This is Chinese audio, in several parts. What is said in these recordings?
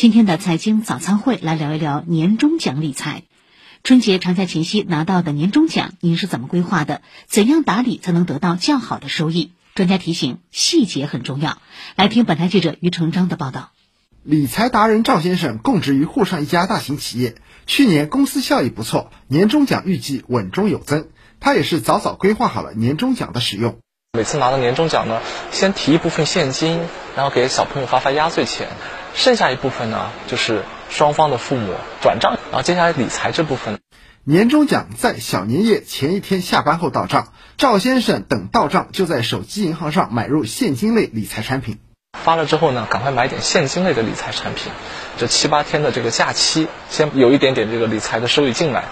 今天的财经早餐会来聊一聊年终奖理财。春节长假前夕拿到的年终奖，您是怎么规划的？怎样打理才能得到较好的收益？专家提醒，细节很重要。来听本台记者于成章的报道。理财达人赵先生供职于沪上一家大型企业，去年公司效益不错，年终奖预计稳中有增。他也是早早规划好了年终奖的使用。每次拿到年终奖呢，先提一部分现金，然后给小朋友发发压岁钱，剩下一部分呢，就是双方的父母转账。然后接下来理财这部分，年终奖在小年夜前一天下班后到账，赵先生等到账就在手机银行上买入现金类理财产品。发了之后呢，赶快买点现金类的理财产品，这七八天的这个假期，先有一点点这个理财的收益进来。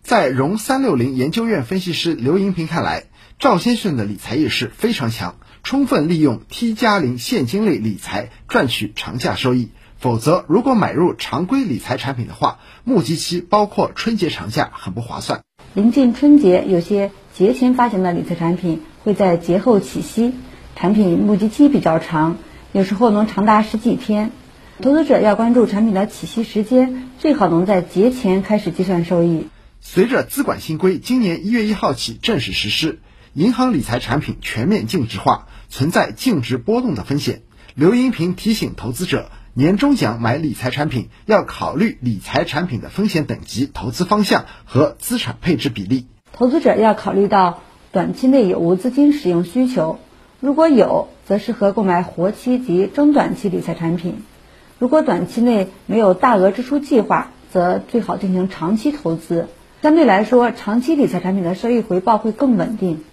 在融三六零研究院分析师刘银平看来。赵先生的理财意识非常强，充分利用 T 加零现金类理财赚取长假收益。否则，如果买入常规理财产品的话，募集期包括春节长假，很不划算。临近春节，有些节前发行的理财产品会在节后起息，产品募集期比较长，有时候能长达十几天。投资者要关注产品的起息时间，最好能在节前开始计算收益。随着资管新规今年一月一号起正式实施。银行理财产品全面净值化，存在净值波动的风险。刘银平提醒投资者，年终奖买理财产品要考虑理财产品的风险等级、投资方向和资产配置比例。投资者要考虑到短期内有无资金使用需求，如果有，则适合购买活期及中短期理财产品；如果短期内没有大额支出计划，则最好进行长期投资。相对来说，长期理财产品的收益回报会更稳定。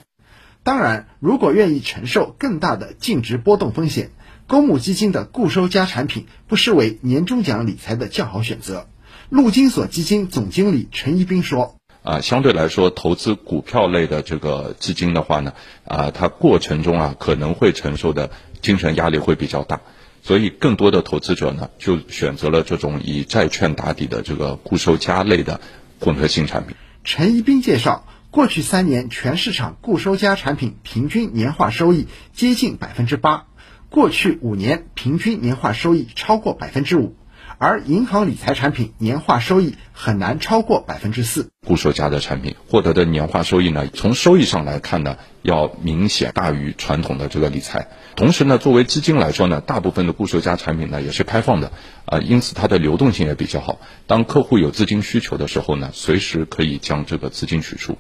当然，如果愿意承受更大的净值波动风险，公募基金的固收加产品不失为年终奖理财的较好选择。陆金所基金总经理陈一斌说：“啊，相对来说，投资股票类的这个基金的话呢，啊，它过程中啊可能会承受的精神压力会比较大，所以更多的投资者呢就选择了这种以债券打底的这个固收加类的混合型产品。”陈一斌介绍。过去三年，全市场固收加产品平均年化收益接近百分之八，过去五年平均年化收益超过百分之五。而银行理财产品年化收益很难超过百分之四。固收加的产品获得的年化收益呢，从收益上来看呢，要明显大于传统的这个理财。同时呢，作为基金来说呢，大部分的固收加产品呢也是开放的，啊，因此它的流动性也比较好。当客户有资金需求的时候呢，随时可以将这个资金取出。